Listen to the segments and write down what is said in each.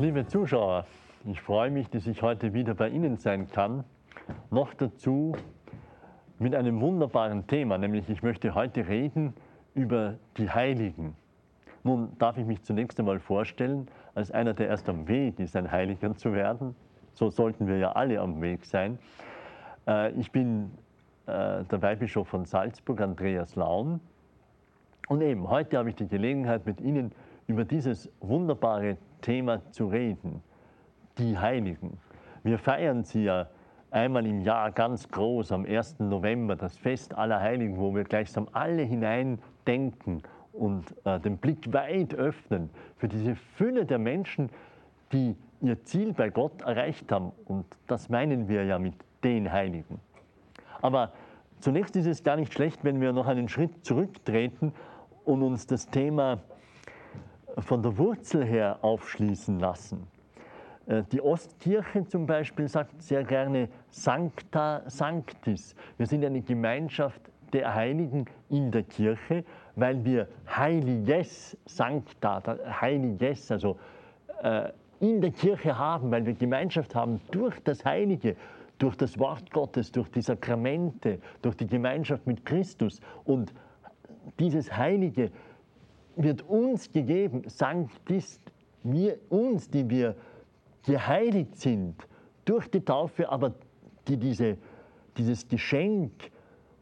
Liebe Zuschauer, ich freue mich, dass ich heute wieder bei Ihnen sein kann. Noch dazu mit einem wunderbaren Thema, nämlich ich möchte heute reden über die Heiligen. Nun darf ich mich zunächst einmal vorstellen, als einer, der erst am Weg ist, ein Heiliger zu werden. So sollten wir ja alle am Weg sein. Äh, Ich bin äh, der Weihbischof von Salzburg, Andreas Laun. Und eben, heute habe ich die Gelegenheit, mit Ihnen über dieses wunderbare Thema zu reden, die Heiligen. Wir feiern sie ja einmal im Jahr ganz groß am 1. November, das Fest aller Heiligen, wo wir gleichsam alle hineindenken und äh, den Blick weit öffnen für diese Fülle der Menschen, die ihr Ziel bei Gott erreicht haben. Und das meinen wir ja mit den Heiligen. Aber zunächst ist es gar nicht schlecht, wenn wir noch einen Schritt zurücktreten und uns das Thema von der Wurzel her aufschließen lassen. Äh, Die Ostkirche zum Beispiel sagt sehr gerne Sancta Sanctis. Wir sind eine Gemeinschaft der Heiligen in der Kirche, weil wir Heiliges Sancta, Heiliges, also äh, in der Kirche haben, weil wir Gemeinschaft haben durch das Heilige, durch das Wort Gottes, durch die Sakramente, durch die Gemeinschaft mit Christus. Und dieses Heilige wird uns gegeben, Sanctis, wir, uns, die wir geheiligt sind durch die Taufe, aber die diese, dieses Geschenk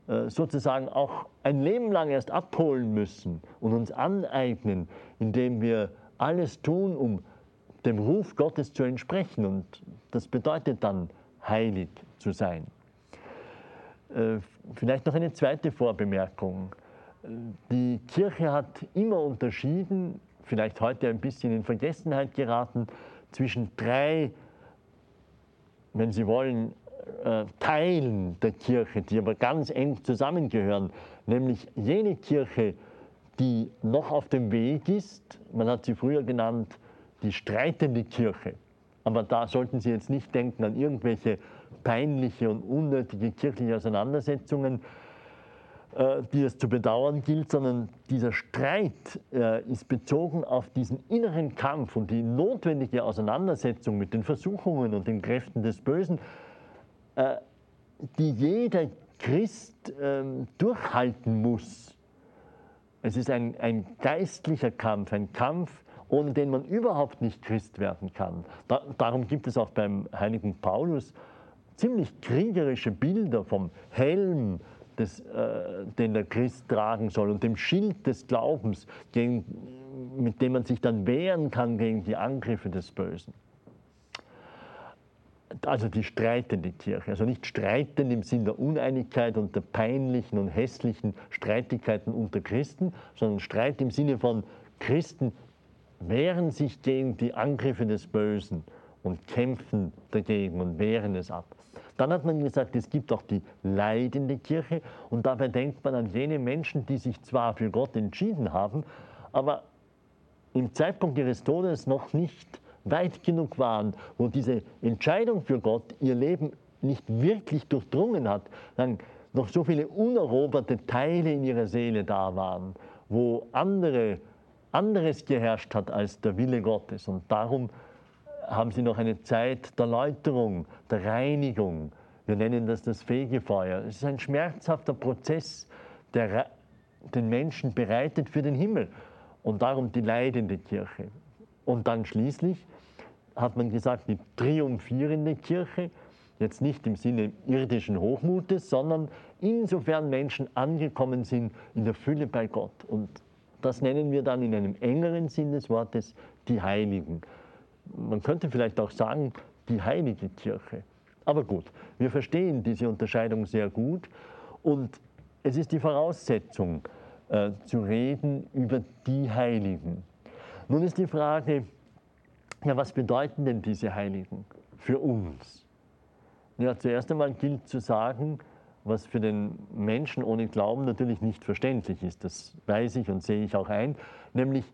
äh, sozusagen auch ein Leben lang erst abholen müssen und uns aneignen, indem wir alles tun, um dem Ruf Gottes zu entsprechen. Und das bedeutet dann, heilig zu sein. Äh, Vielleicht noch eine zweite Vorbemerkung. Die Kirche hat immer unterschieden, vielleicht heute ein bisschen in Vergessenheit geraten, zwischen drei, wenn Sie wollen, äh, Teilen der Kirche, die aber ganz eng zusammengehören, nämlich jene Kirche, die noch auf dem Weg ist, man hat sie früher genannt, die streitende Kirche. Aber da sollten Sie jetzt nicht denken an irgendwelche peinliche und unnötige kirchliche Auseinandersetzungen, die es zu bedauern gilt, sondern dieser Streit äh, ist bezogen auf diesen inneren Kampf und die notwendige Auseinandersetzung mit den Versuchungen und den Kräften des Bösen, äh, die jeder Christ ähm, durchhalten muss. Es ist ein, ein geistlicher Kampf, ein Kampf, ohne den man überhaupt nicht Christ werden kann. Da, darum gibt es auch beim heiligen Paulus ziemlich kriegerische Bilder vom Helm, des, äh, den der Christ tragen soll und dem Schild des Glaubens, gegen, mit dem man sich dann wehren kann gegen die Angriffe des Bösen. Also die streitende Kirche, also nicht streitend im Sinn der Uneinigkeit und der peinlichen und hässlichen Streitigkeiten unter Christen, sondern Streit im Sinne von Christen wehren sich gegen die Angriffe des Bösen und kämpfen dagegen und wehren es ab. Dann hat man gesagt, es gibt auch die leidende Kirche und dabei denkt man an jene Menschen, die sich zwar für Gott entschieden haben, aber im Zeitpunkt ihres Todes noch nicht weit genug waren, wo diese Entscheidung für Gott ihr Leben nicht wirklich durchdrungen hat, dann noch so viele uneroberte Teile in ihrer Seele da waren, wo andere, anderes geherrscht hat als der Wille Gottes. Und darum haben sie noch eine Zeit der Läuterung, der Reinigung. Wir nennen das das Fegefeuer. Es ist ein schmerzhafter Prozess, der den Menschen bereitet für den Himmel und darum die leidende Kirche. Und dann schließlich hat man gesagt, die triumphierende Kirche, jetzt nicht im Sinne irdischen Hochmutes, sondern insofern Menschen angekommen sind in der Fülle bei Gott. Und das nennen wir dann in einem engeren Sinn des Wortes die Heiligen. Man könnte vielleicht auch sagen, die heilige Kirche. Aber gut, wir verstehen diese Unterscheidung sehr gut und es ist die Voraussetzung, äh, zu reden über die Heiligen. Nun ist die Frage, ja, was bedeuten denn diese Heiligen für uns? Ja, zuerst einmal gilt zu sagen, was für den Menschen ohne Glauben natürlich nicht verständlich ist. Das weiß ich und sehe ich auch ein, nämlich,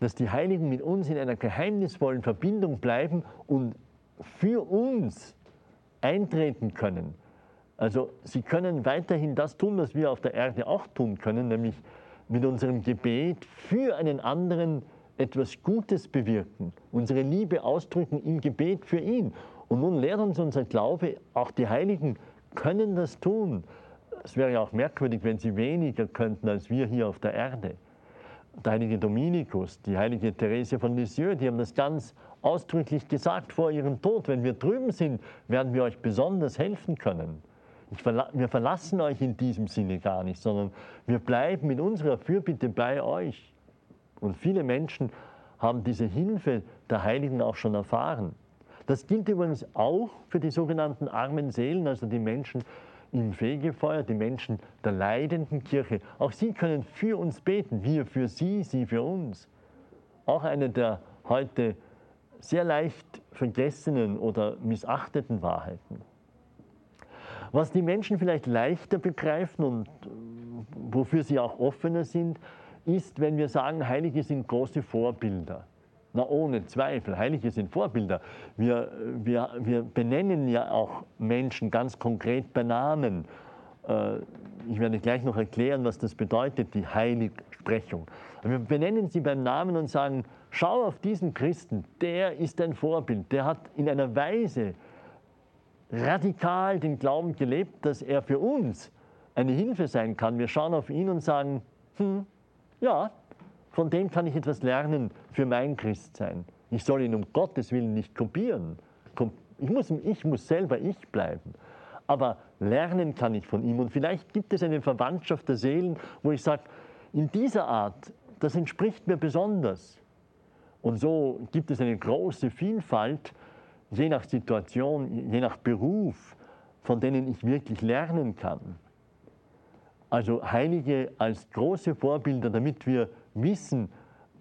dass die Heiligen mit uns in einer geheimnisvollen Verbindung bleiben und für uns eintreten können. Also sie können weiterhin das tun, was wir auf der Erde auch tun können, nämlich mit unserem Gebet für einen anderen etwas Gutes bewirken, unsere Liebe ausdrücken im Gebet für ihn. Und nun lehrt uns unser Glaube, auch die Heiligen können das tun. Es wäre ja auch merkwürdig, wenn sie weniger könnten als wir hier auf der Erde. Der heilige Dominikus, die heilige Therese von Lisieux, die haben das ganz ausdrücklich gesagt vor ihrem Tod. Wenn wir drüben sind, werden wir euch besonders helfen können. Verla wir verlassen euch in diesem Sinne gar nicht, sondern wir bleiben mit unserer Fürbitte bei euch. Und viele Menschen haben diese Hilfe der Heiligen auch schon erfahren. Das gilt übrigens auch für die sogenannten armen Seelen, also die Menschen im Fegefeuer, die Menschen der leidenden Kirche. Auch sie können für uns beten, wir für sie, sie für uns. Auch eine der heute sehr leicht vergessenen oder missachteten Wahrheiten. Was die Menschen vielleicht leichter begreifen und äh, wofür sie auch offener sind, ist, wenn wir sagen, Heilige sind große Vorbilder. Na, ohne Zweifel. Heilige sind Vorbilder. Wir, wir, wir benennen ja auch Menschen ganz konkret bei Namen. Äh, ich werde gleich noch erklären, was das bedeutet, die Heiligsprechung. Wir benennen sie beim Namen und sagen, schau auf diesen Christen, der ist ein Vorbild, der hat in einer Weise radikal den Glauben gelebt, dass er für uns eine Hilfe sein kann. Wir schauen auf ihn und sagen, hm, ja, von dem kann ich etwas lernen für mein Christsein. Ich soll ihn um Gottes Willen nicht kopieren. Ich muss, ich muss selber ich bleiben. Aber lernen kann ich von ihm. Und vielleicht gibt es eine Verwandtschaft der Seelen, wo ich sage, in dieser Art, das entspricht mir besonders. Und so gibt es eine große Vielfalt, je nach Situation, je nach Beruf, von denen ich wirklich lernen kann. Also Heilige als große Vorbilder, damit wir wissen,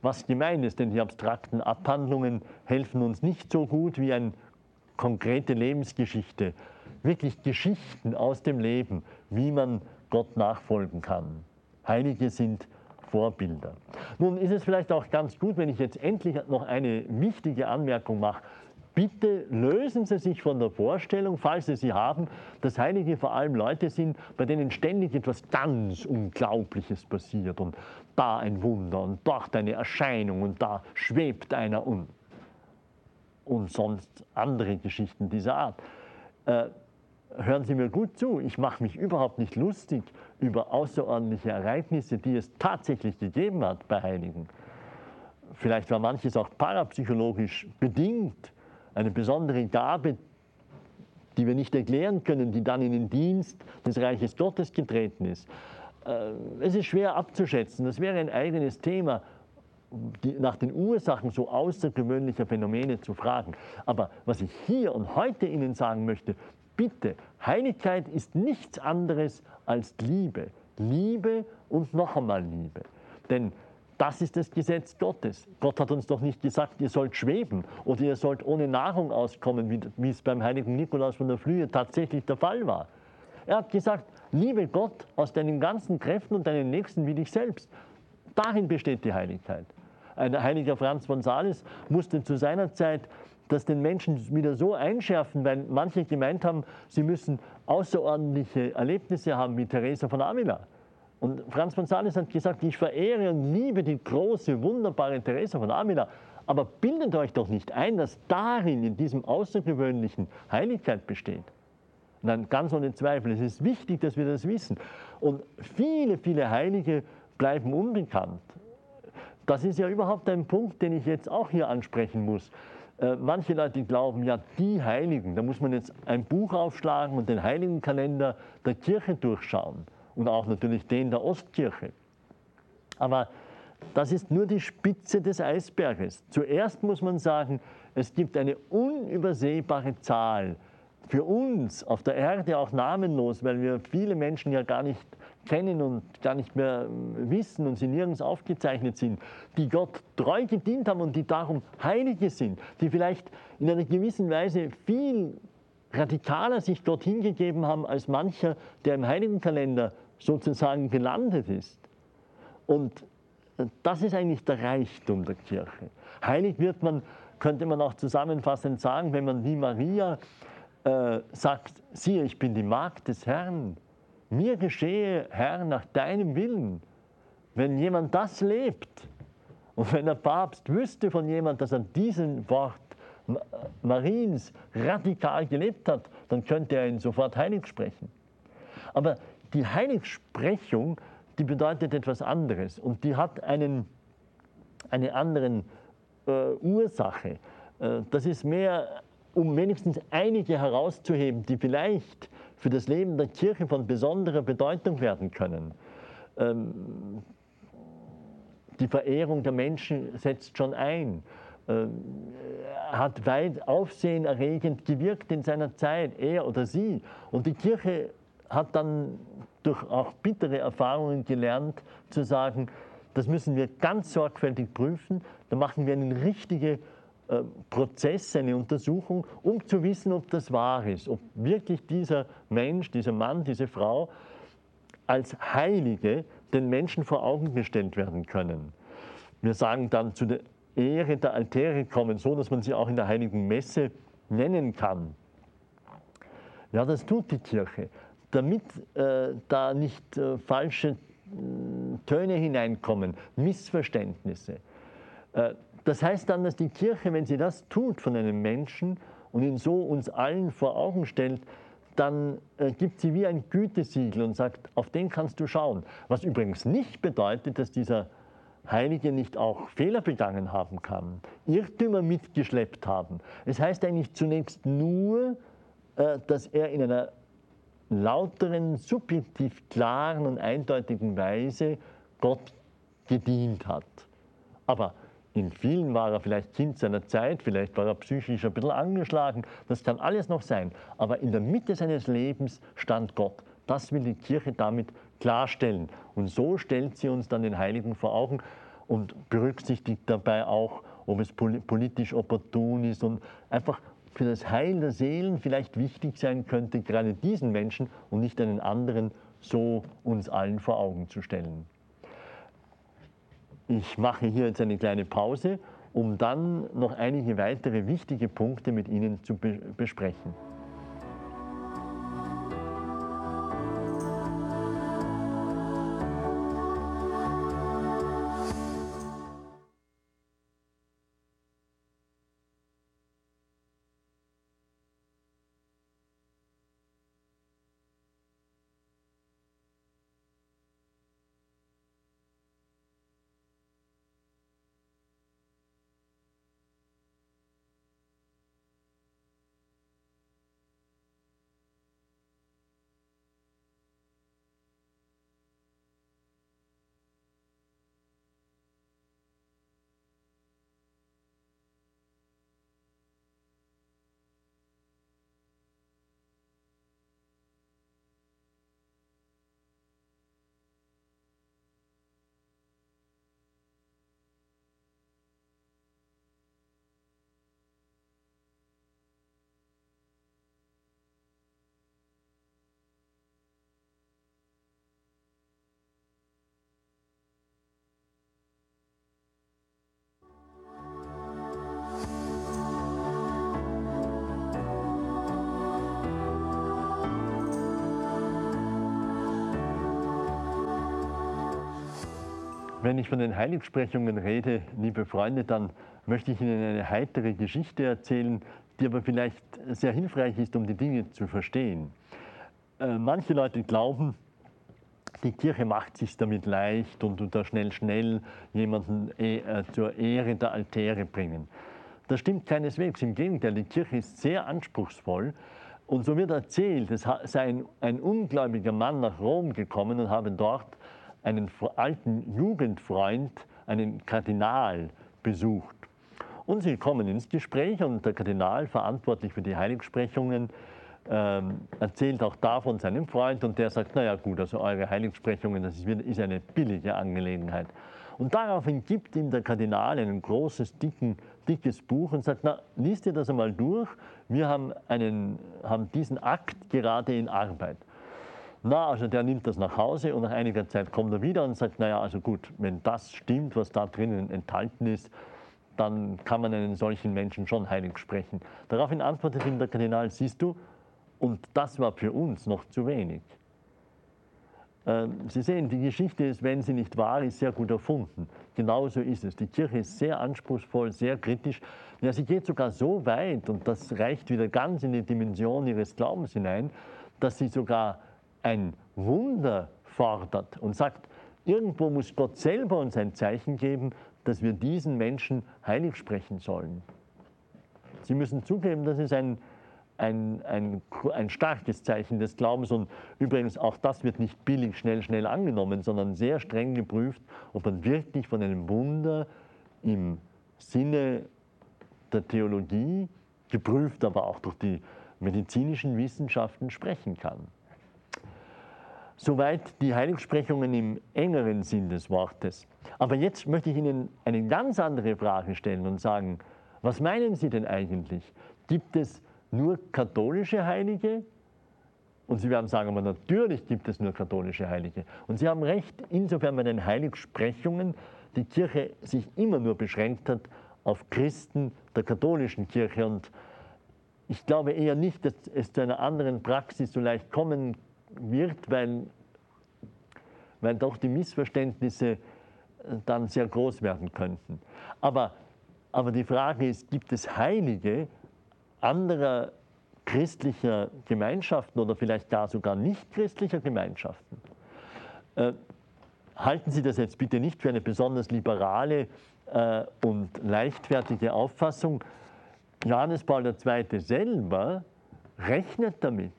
was gemeint ist, denn die abstrakten Abhandlungen helfen uns nicht so gut wie eine konkrete Lebensgeschichte, wirklich Geschichten aus dem Leben, wie man Gott nachfolgen kann. Heilige sind Vorbilder. Nun ist es vielleicht auch ganz gut, wenn ich jetzt endlich noch eine wichtige Anmerkung mache. Bitte lösen Sie sich von der Vorstellung, falls Sie sie haben, dass Heilige vor allem Leute sind, bei denen ständig etwas ganz Unglaubliches passiert und da ein Wunder und dort eine Erscheinung und da schwebt einer um. Und sonst andere Geschichten dieser Art. Äh, hören Sie mir gut zu, ich mache mich überhaupt nicht lustig über außerordentliche Ereignisse, die es tatsächlich gegeben hat bei Heiligen. Vielleicht war manches auch parapsychologisch bedingt eine besondere Gabe, die wir nicht erklären können, die dann in den Dienst des Reiches Gottes getreten ist. Äh, es ist schwer abzuschätzen. Das wäre ein eigenes Thema, die, nach den Ursachen so außergewöhnlicher Phänomene zu fragen. Aber was ich hier und heute Ihnen sagen möchte, bitte, Heiligkeit ist nichts anderes als Liebe. Liebe und noch einmal Liebe. Denn das ist das Gesetz Gottes. Gott hat uns doch nicht gesagt, ihr sollt schweben oder ihr sollt ohne Nahrung auskommen, wie, wie es beim heiligen Nikolaus von der Flühe tatsächlich der Fall war. Er hat gesagt, liebe Gott aus deinen ganzen Kräften und deinen Nächsten wie dich selbst. Darin besteht die Heiligkeit. Ein heiliger Franz von Sales musste zu seiner Zeit das den Menschen wieder so einschärfen, weil manche gemeint haben, sie müssen außerordentliche Erlebnisse haben wie Teresa von Avila. Und Franz von Sales hat gesagt, ich verehre und liebe die große, wunderbare Teresa von Avila, Aber bildet euch doch nicht ein, dass darin, in diesem Außergewöhnlichen, Heiligkeit besteht. Nein, ganz ohne Zweifel. Es ist wichtig, dass wir das wissen. Und viele, viele Heilige bleiben unbekannt. Das ist ja überhaupt ein Punkt, den ich jetzt auch hier ansprechen muss. Äh, manche Leute glauben ja, die Heiligen, da muss man jetzt ein Buch aufschlagen und den Heiligenkalender der Kirche durchschauen und auch natürlich den der Ostkirche. Aber das ist nur die Spitze des Eisberges. Zuerst muss man sagen, es gibt eine unübersehbare Zahl, für uns auf der Erde auch namenlos, weil wir viele Menschen ja gar nicht kennen und gar nicht mehr ähm, wissen und sie nirgends aufgezeichnet sind, die Gott treu gedient haben und die darum Heilige sind, die vielleicht in einer gewissen Weise viel radikaler sich dort hingegeben haben als mancher, der im Heiligenkalender sozusagen gelandet ist. Und äh, das ist eigentlich der Reichtum der Kirche. Heilig wird man, könnte man auch zusammenfassend sagen, wenn man wie Maria äh, sagt, siehe, ich bin die Magd des Herrn, mir geschehe, Herr, nach deinem Willen. Wenn jemand das lebt und wenn der Papst wüsste von jemand, dass er diesen Wort Mariens radikal gelebt hat, dann könnte er ihn sofort heilig sprechen. Aber die Heiligsprechung, die bedeutet etwas anderes und die hat einen, eine andere äh, Ursache. Äh, das ist mehr, um wenigstens einige herauszuheben, die vielleicht für das Leben der Kirche von besonderer Bedeutung werden können. Ähm, die Verehrung der Menschen setzt schon ein, ähm, hat weit aufsehenerregend gewirkt in seiner Zeit, er oder sie. Und die Kirche hat dann durch auch bittere Erfahrungen gelernt zu sagen, das müssen wir ganz sorgfältig prüfen, da machen wir eine richtige Prozess, eine Untersuchung, um zu wissen, ob das wahr ist, ob wirklich dieser Mensch, dieser Mann, diese Frau als Heilige den Menschen vor Augen gestellt werden können. Wir sagen dann zu der Ehre der Altäre kommen, so dass man sie auch in der heiligen Messe nennen kann. Ja, das tut die Kirche, damit äh, da nicht äh, falsche äh, Töne hineinkommen, Missverständnisse. Das heißt dann, dass die Kirche, wenn sie das tut von einem Menschen und ihn so uns allen vor Augen stellt, dann äh, gibt sie wie ein Gütesiegel und sagt, auf den kannst du schauen. Was übrigens nicht bedeutet, dass dieser Heilige nicht auch Fehler begangen haben kann, Irrtümer mitgeschleppt haben. Es heißt eigentlich zunächst nur, äh, dass er in einer lauteren, subjektiv klaren und eindeutigen Weise Gott gedient hat. Aber in vielen war er vielleicht Kind seiner Zeit, vielleicht war er psychisch ein bisschen angeschlagen, das kann alles noch sein. Aber in der Mitte seines Lebens stand Gott. Das will die Kirche damit klarstellen. Und so stellt sie uns dann den Heiligen vor Augen und berücksichtigt dabei auch, ob es politisch opportun ist und einfach für das Heil der Seelen vielleicht wichtig sein könnte, gerade diesen Menschen und nicht einen anderen so uns allen vor Augen zu stellen. Ich mache hier jetzt eine kleine Pause, um dann noch einige weitere wichtige Punkte mit Ihnen zu besprechen. Wenn ich von den Heiligsprechungen rede, liebe Freunde, dann möchte ich Ihnen eine heitere Geschichte erzählen, die aber vielleicht sehr hilfreich ist, um die Dinge zu verstehen. Äh, manche Leute glauben, die Kirche macht sich damit leicht und da schnell, schnell jemanden äh, zur Ehre der Altäre bringen. Das stimmt keineswegs. Im Gegenteil, die Kirche ist sehr anspruchsvoll. Und so wird erzählt, es sei ein, ein ungläubiger Mann nach Rom gekommen und habe dort einen alten Jugendfreund, einen Kardinal, besucht. Und sie kommen ins Gespräch und der Kardinal, verantwortlich für die Heiligsprechungen, ähm, erzählt auch davon seinem Freund und der sagt, naja gut, also eure Heiligsprechungen, das ist, ist eine billige Angelegenheit. Und daraufhin gibt ihm der Kardinal ein großes, dicken, dickes Buch und sagt, na, liest ihr das einmal durch, wir haben, einen, haben diesen Akt gerade in Arbeit. Na, also der nimmt das nach Hause und nach einiger Zeit kommt er wieder und sagt, naja, also gut, wenn das stimmt, was da drinnen enthalten ist, dann kann man einen solchen Menschen schon heilig sprechen. Daraufhin antwortet ihm der Kardinal, siehst du, und das war für uns noch zu wenig. Ähm, sie sehen, die Geschichte ist, wenn sie nicht wahr ist, sehr gut erfunden. Genauso ist es. Die Kirche ist sehr anspruchsvoll, sehr kritisch. Ja, sie geht sogar so weit, und das reicht wieder ganz in die Dimension ihres Glaubens hinein, dass sie sogar ein Wunder fordert und sagt, irgendwo muss Gott selber uns ein Zeichen geben, dass wir diesen Menschen heilig sprechen sollen. Sie müssen zugeben, das ist ein, ein, ein, ein starkes Zeichen des Glaubens. Und übrigens, auch das wird nicht billig, schnell, schnell angenommen, sondern sehr streng geprüft, ob man wirklich von einem Wunder im Sinne der Theologie, geprüft aber auch durch die medizinischen Wissenschaften sprechen kann. Soweit die Heiligsprechungen im engeren Sinn des Wortes. Aber jetzt möchte ich Ihnen eine ganz andere Frage stellen und sagen, was meinen Sie denn eigentlich? Gibt es nur katholische Heilige? Und Sie werden sagen, aber natürlich gibt es nur katholische Heilige. Und Sie haben recht, insofern bei den Heiligsprechungen die Kirche sich immer nur beschränkt hat auf Christen der katholischen Kirche. Und ich glaube eher nicht, dass es zu einer anderen Praxis so leicht kommen wird, weil, weil doch die Missverständnisse äh, dann sehr groß werden könnten. Aber, aber die Frage ist, gibt es Heilige, anderer christlicher Gemeinschaften oder vielleicht gar sogar nicht christlicher Gemeinschaften. Äh, halten Sie das jetzt bitte nicht für eine besonders liberale äh, und leichtfertige Auffassung. Johannes Paul II. selber rechnet damit.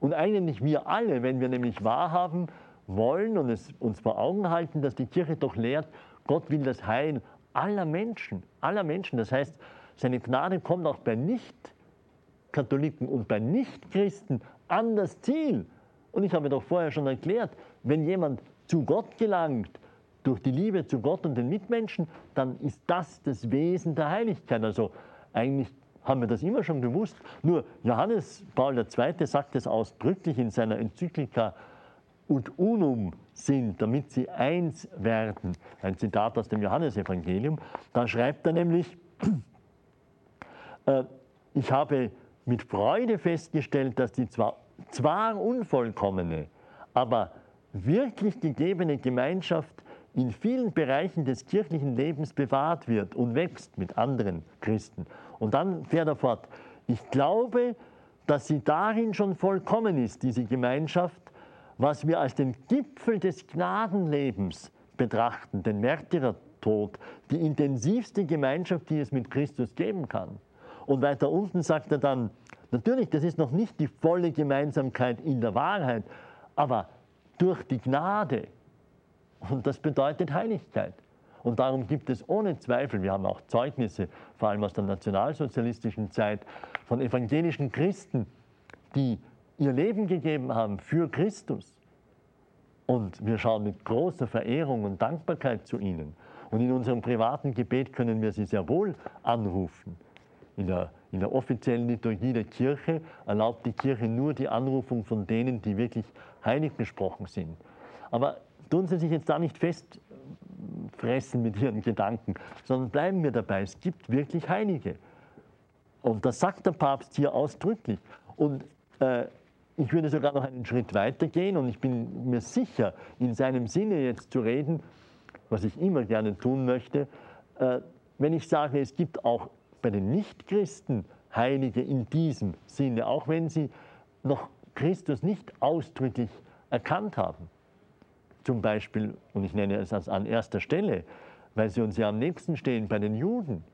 Und eigentlich wir alle, wenn wir nämlich wahrhaben wollen und es uns vor Augen halten, dass die Kirche doch lehrt, Gott will das Heil aller Menschen, aller Menschen. Das heißt, seine Gnade kommt auch bei Nicht-Katholiken und bei Nicht-Christen an das Ziel. Und ich habe doch vorher schon erklärt, wenn jemand zu Gott gelangt, durch die Liebe zu Gott und den Mitmenschen, dann ist das das Wesen der Heiligkeit. Also eigentlich haben wir das immer schon gewusst. Nur Johannes Paul II. sagt es ausdrücklich in seiner Enzyklika und unum sind, damit sie eins werden. Ein Zitat aus dem Johannesevangelium. Da schreibt er nämlich, äh, ich habe mit Freude festgestellt, dass die zwar, zwar unvollkommene, aber wirklich gegebene Gemeinschaft in vielen Bereichen des kirchlichen Lebens bewahrt wird und wächst mit anderen Christen. Und dann fährt er fort, ich glaube, dass sie darin schon vollkommen ist, diese Gemeinschaft, was wir als den Gipfel des Gnadenlebens betrachten, den Märtyrertod, die intensivste Gemeinschaft, die es mit Christus geben kann. Und weiter unten sagt er dann, natürlich, das ist noch nicht die volle Gemeinsamkeit in der Wahrheit, aber durch die Gnade. Und das bedeutet Heiligkeit. Und darum gibt es ohne Zweifel, wir haben auch Zeugnisse, vor allem aus der nationalsozialistischen Zeit, von evangelischen Christen, die ihr Leben gegeben haben für Christus. Und wir schauen mit großer Verehrung und Dankbarkeit zu ihnen. Und in unserem privaten Gebet können wir sie sehr wohl anrufen. In der, in der offiziellen Liturgie der Kirche erlaubt die Kirche nur die Anrufung von denen, die wirklich heilig gesprochen sind. Aber tun Sie sich jetzt da nicht festfressen mit Ihren Gedanken, sondern bleiben wir dabei. Es gibt wirklich Heilige. Und das sagt der Papst hier ausdrücklich. Und äh, ich würde sogar noch einen Schritt weiter gehen und ich bin mir sicher, in seinem Sinne jetzt zu reden, was ich immer gerne tun möchte, äh, wenn ich sage, es gibt auch bei den Nichtchristen Heilige in diesem Sinne, auch wenn sie noch Christus nicht ausdrücklich erkannt haben. Zum Beispiel, und ich nenne es an erster Stelle, weil sie uns ja am nächsten stehen, bei den Juden.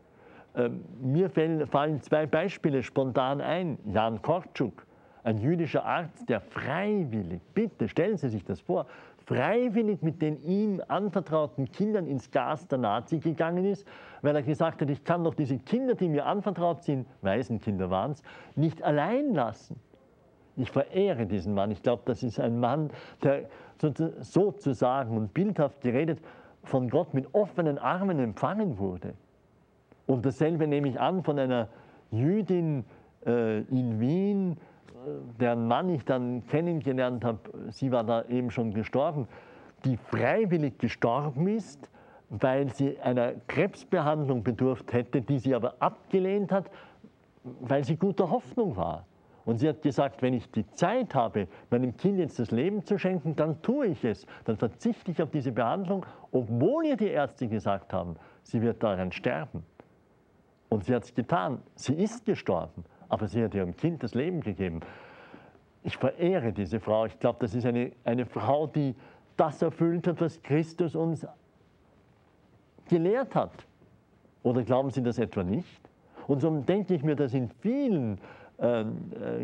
Ähm, mir fallen zwei Beispiele spontan ein. Jan Korczuk, ein jüdischer Arzt, der freiwillig, bitte stellen Sie sich das vor, freiwillig mit den ihm anvertrauten Kindern ins Gas der Nazi gegangen ist, weil er gesagt hat, ich kann doch diese Kinder, die mir anvertraut sind, Waisenkinder waren es, nicht allein lassen. Ich verehre diesen Mann. Ich glaube, das ist ein Mann, der sozusagen und bildhaft geredet von Gott mit offenen Armen empfangen wurde. Und dasselbe nehme ich an von einer Jüdin äh, in Wien, äh, deren Mann ich dann kennengelernt habe. Sie war da eben schon gestorben, die freiwillig gestorben ist, weil sie einer Krebsbehandlung bedurft hätte, die sie aber abgelehnt hat, weil sie guter Hoffnung war. Und sie hat gesagt, wenn ich die Zeit habe, meinem Kind jetzt das Leben zu schenken, dann tue ich es. Dann verzichte ich auf diese Behandlung, obwohl ihr die Ärzte gesagt haben, sie wird daran sterben. Und sie hat es getan. Sie ist gestorben, aber sie hat ihrem Kind das Leben gegeben. Ich verehre diese Frau. Ich glaube, das ist eine, eine Frau, die das erfüllt hat, was Christus uns gelehrt hat. Oder glauben Sie das etwa nicht? Und so denke ich mir, dass in vielen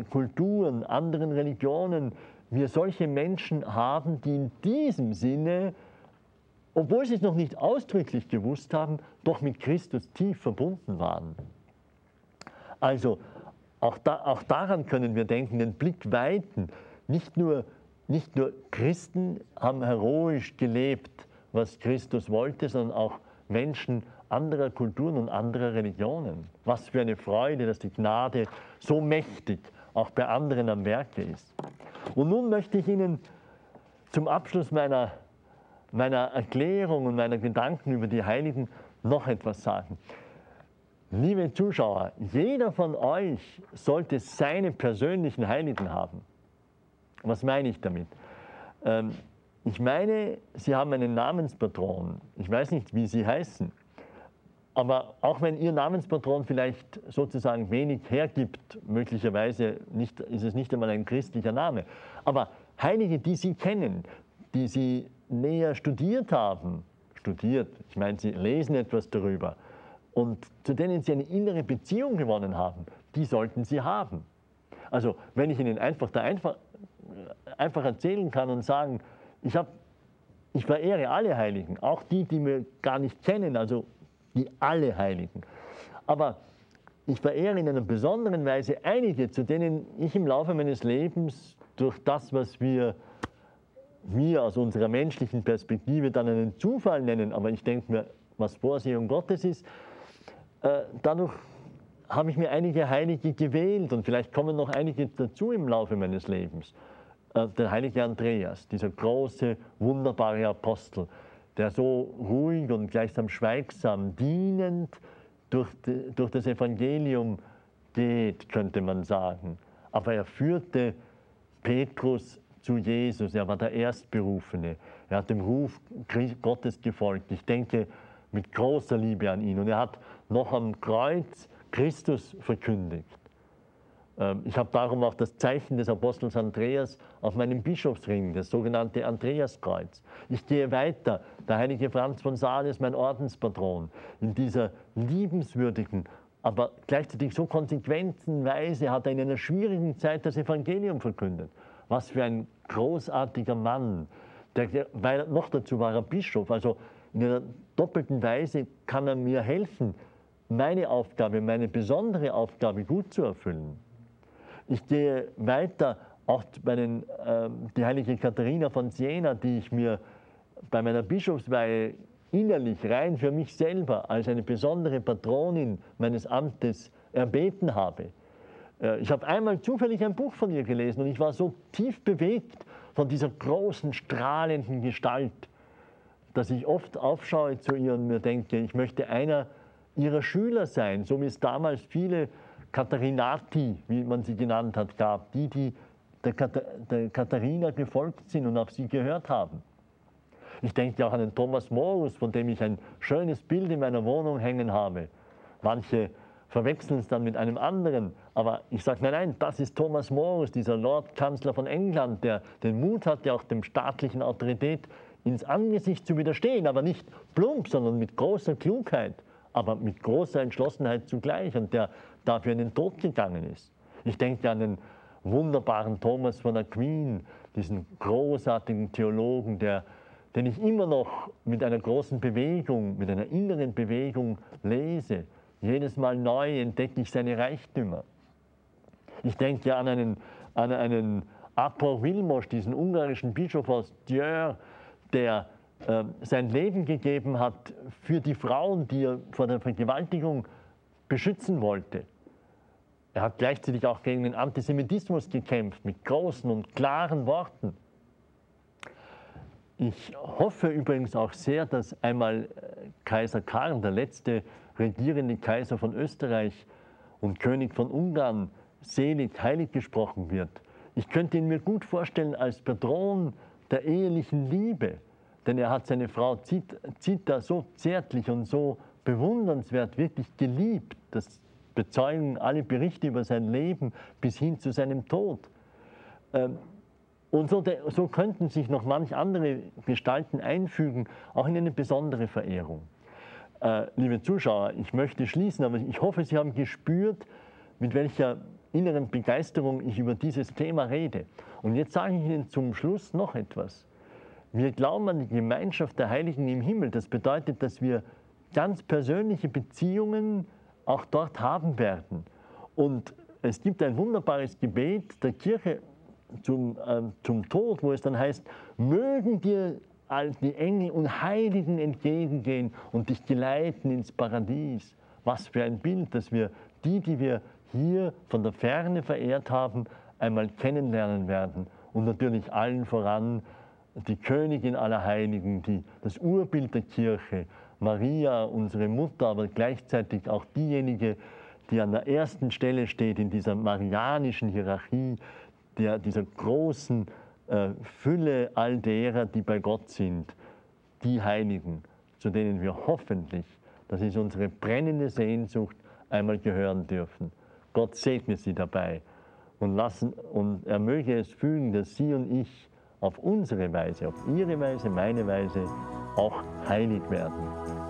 Kulturen, anderen Religionen wir solche Menschen haben, die in diesem Sinne, obwohl sie es noch nicht ausdrücklich gewusst haben, doch mit Christus tief verbunden waren. Also auch, da, auch daran können wir denken, den Blick weiten. Nicht nur, nicht nur Christen haben heroisch gelebt, was Christus wollte, sondern auch Menschen anderer Kulturen und anderer Religionen. Was für eine Freude, dass die Gnade so mächtig auch bei anderen am Werke ist. Und nun möchte ich Ihnen zum Abschluss meiner, meiner Erklärung und meiner Gedanken über die Heiligen noch etwas sagen. Liebe Zuschauer, jeder von euch sollte seine persönlichen Heiligen haben. Was meine ich damit? Ähm, ich meine, Sie haben einen Namenspatron. Ich weiß nicht, wie Sie heißen. Aber auch wenn Ihr Namenspatron vielleicht sozusagen wenig hergibt, möglicherweise nicht, ist es nicht einmal ein christlicher Name. Aber Heilige, die Sie kennen, die Sie näher studiert haben, studiert, ich meine, Sie lesen etwas darüber, und zu denen Sie eine innere Beziehung gewonnen haben, die sollten Sie haben. Also wenn ich Ihnen einfach, da einfach, einfach erzählen kann und sagen, ich, hab, ich verehre alle Heiligen, auch die, die wir gar nicht kennen, also wie alle Heiligen. Aber ich verehre in einer besonderen Weise einige, zu denen ich im Laufe meines Lebens durch das, was wir, wir aus unserer menschlichen Perspektive dann einen Zufall nennen, aber ich denke mir, was Vorsehung Gottes ist, äh, dadurch habe ich mir einige Heilige gewählt und vielleicht kommen noch einige dazu im Laufe meines Lebens. Äh, der heilige Andreas, dieser große, wunderbare Apostel, der so ruhig und gleichsam schweigsam, dienend durch, durch das Evangelium geht, könnte man sagen. Aber er führte Petrus zu Jesus. Er war der Erstberufene. Er hat dem Ruf Gottes gefolgt. Ich denke mit großer Liebe an ihn. Und er hat noch am Kreuz Christus verkündigt. Ähm, ich habe darum auch das Zeichen des Apostels Andreas auf meinem Bischofsring, das sogenannte Andreaskreuz. Ich gehe weiter. Der heilige Franz von Sales, mein Ordenspatron, in dieser liebenswürdigen, aber gleichzeitig so konsequenten Weise hat er in einer schwierigen Zeit das Evangelium verkündet. Was für ein großartiger Mann. Der, weil noch dazu war er Bischof, also in einer doppelten Weise kann er mir helfen, meine Aufgabe, meine besondere Aufgabe gut zu erfüllen. Ich gehe weiter, auch bei den, äh, die heilige Katharina von Siena, die ich mir bei meiner Bischofsweihe innerlich rein für mich selber als eine besondere Patronin meines Amtes erbeten habe. Äh, ich habe einmal zufällig ein Buch von ihr gelesen und ich war so tief bewegt von dieser großen, strahlenden Gestalt, dass ich oft aufschaue zu ihr und mir denke, ich möchte einer ihrer Schüler sein, so wie es damals viele Katharinati, wie man sie genannt hat, gab, die, die der, Katharina gefolgt sind und auf sie gehört haben. Ich denke auch an den Thomas Morus, von dem ich ein schönes Bild in meiner Wohnung hängen habe. Manche verwechseln es dann mit einem anderen. Aber ich sage, nein, nein, das ist Thomas Morus, dieser Lordkanzler von England, der den Mut hatte, auch dem staatlichen Autorität ins Angesicht zu widerstehen, aber nicht plump, sondern mit großer Klugheit, aber mit großer Entschlossenheit zugleich und der dafür in den Tod gegangen ist. Ich denke an den wunderbaren Thomas von Aquin, diesen großartigen Theologen, der, den ich immer noch mit einer großen Bewegung, mit einer inneren Bewegung lese. Jedes Mal neu entdecke ich seine Reichtümer. Ich denke an einen, an einen Apor Vilmos, diesen ungarischen Bischof aus Dieur, der sein Leben gegeben hat für die Frauen, die er vor der Vergewaltigung beschützen wollte. Er hat gleichzeitig auch gegen den Antisemitismus gekämpft, mit großen und klaren Worten. Ich hoffe übrigens auch sehr, dass einmal äh, Kaiser Karl, der letzte regierende Kaiser von Österreich und König von Ungarn, selig, heilig gesprochen wird. Ich könnte ihn mir gut vorstellen als Patron der ehelichen Liebe, denn er hat seine Frau Zita so zärtlich und so bewundernswert wirklich geliebt. Das bezeugen alle Berichte über sein Leben bis hin zu seinem Tod. Ähm, und so, so könnten sich noch manch andere Gestalten einfügen, auch in eine besondere Verehrung. Äh, liebe Zuschauer, ich möchte schließen, aber ich hoffe, Sie haben gespürt, mit welcher inneren Begeisterung ich über dieses Thema rede. Und jetzt sage ich Ihnen zum Schluss noch etwas. Wir glauben an die Gemeinschaft der Heiligen im Himmel. Das bedeutet, dass wir ganz persönliche Beziehungen auch dort haben werden. Und es gibt ein wunderbares Gebet der Kirche zum, äh, zum Tod, wo es dann heißt, mögen dir all die Engel und Heiligen entgegengehen und dich geleiten ins Paradies. Was für ein Bild, dass wir die, die wir hier von der Ferne verehrt haben, einmal kennenlernen werden. Und natürlich allen voran die Königin aller Heiligen, die, das Urbild der Kirche, Maria, unsere Mutter, aber gleichzeitig auch diejenige, die an der ersten Stelle steht in dieser marianischen Hierarchie, der, dieser großen äh, Fülle all derer, die bei Gott sind, die Heiligen, zu denen wir hoffentlich, das ist unsere brennende Sehnsucht, einmal gehören dürfen. Gott segne sie dabei und, lassen, und er möge es fügen, dass sie und ich auf unsere Weise, auf ihre Weise, meine Weise auch heilig werden.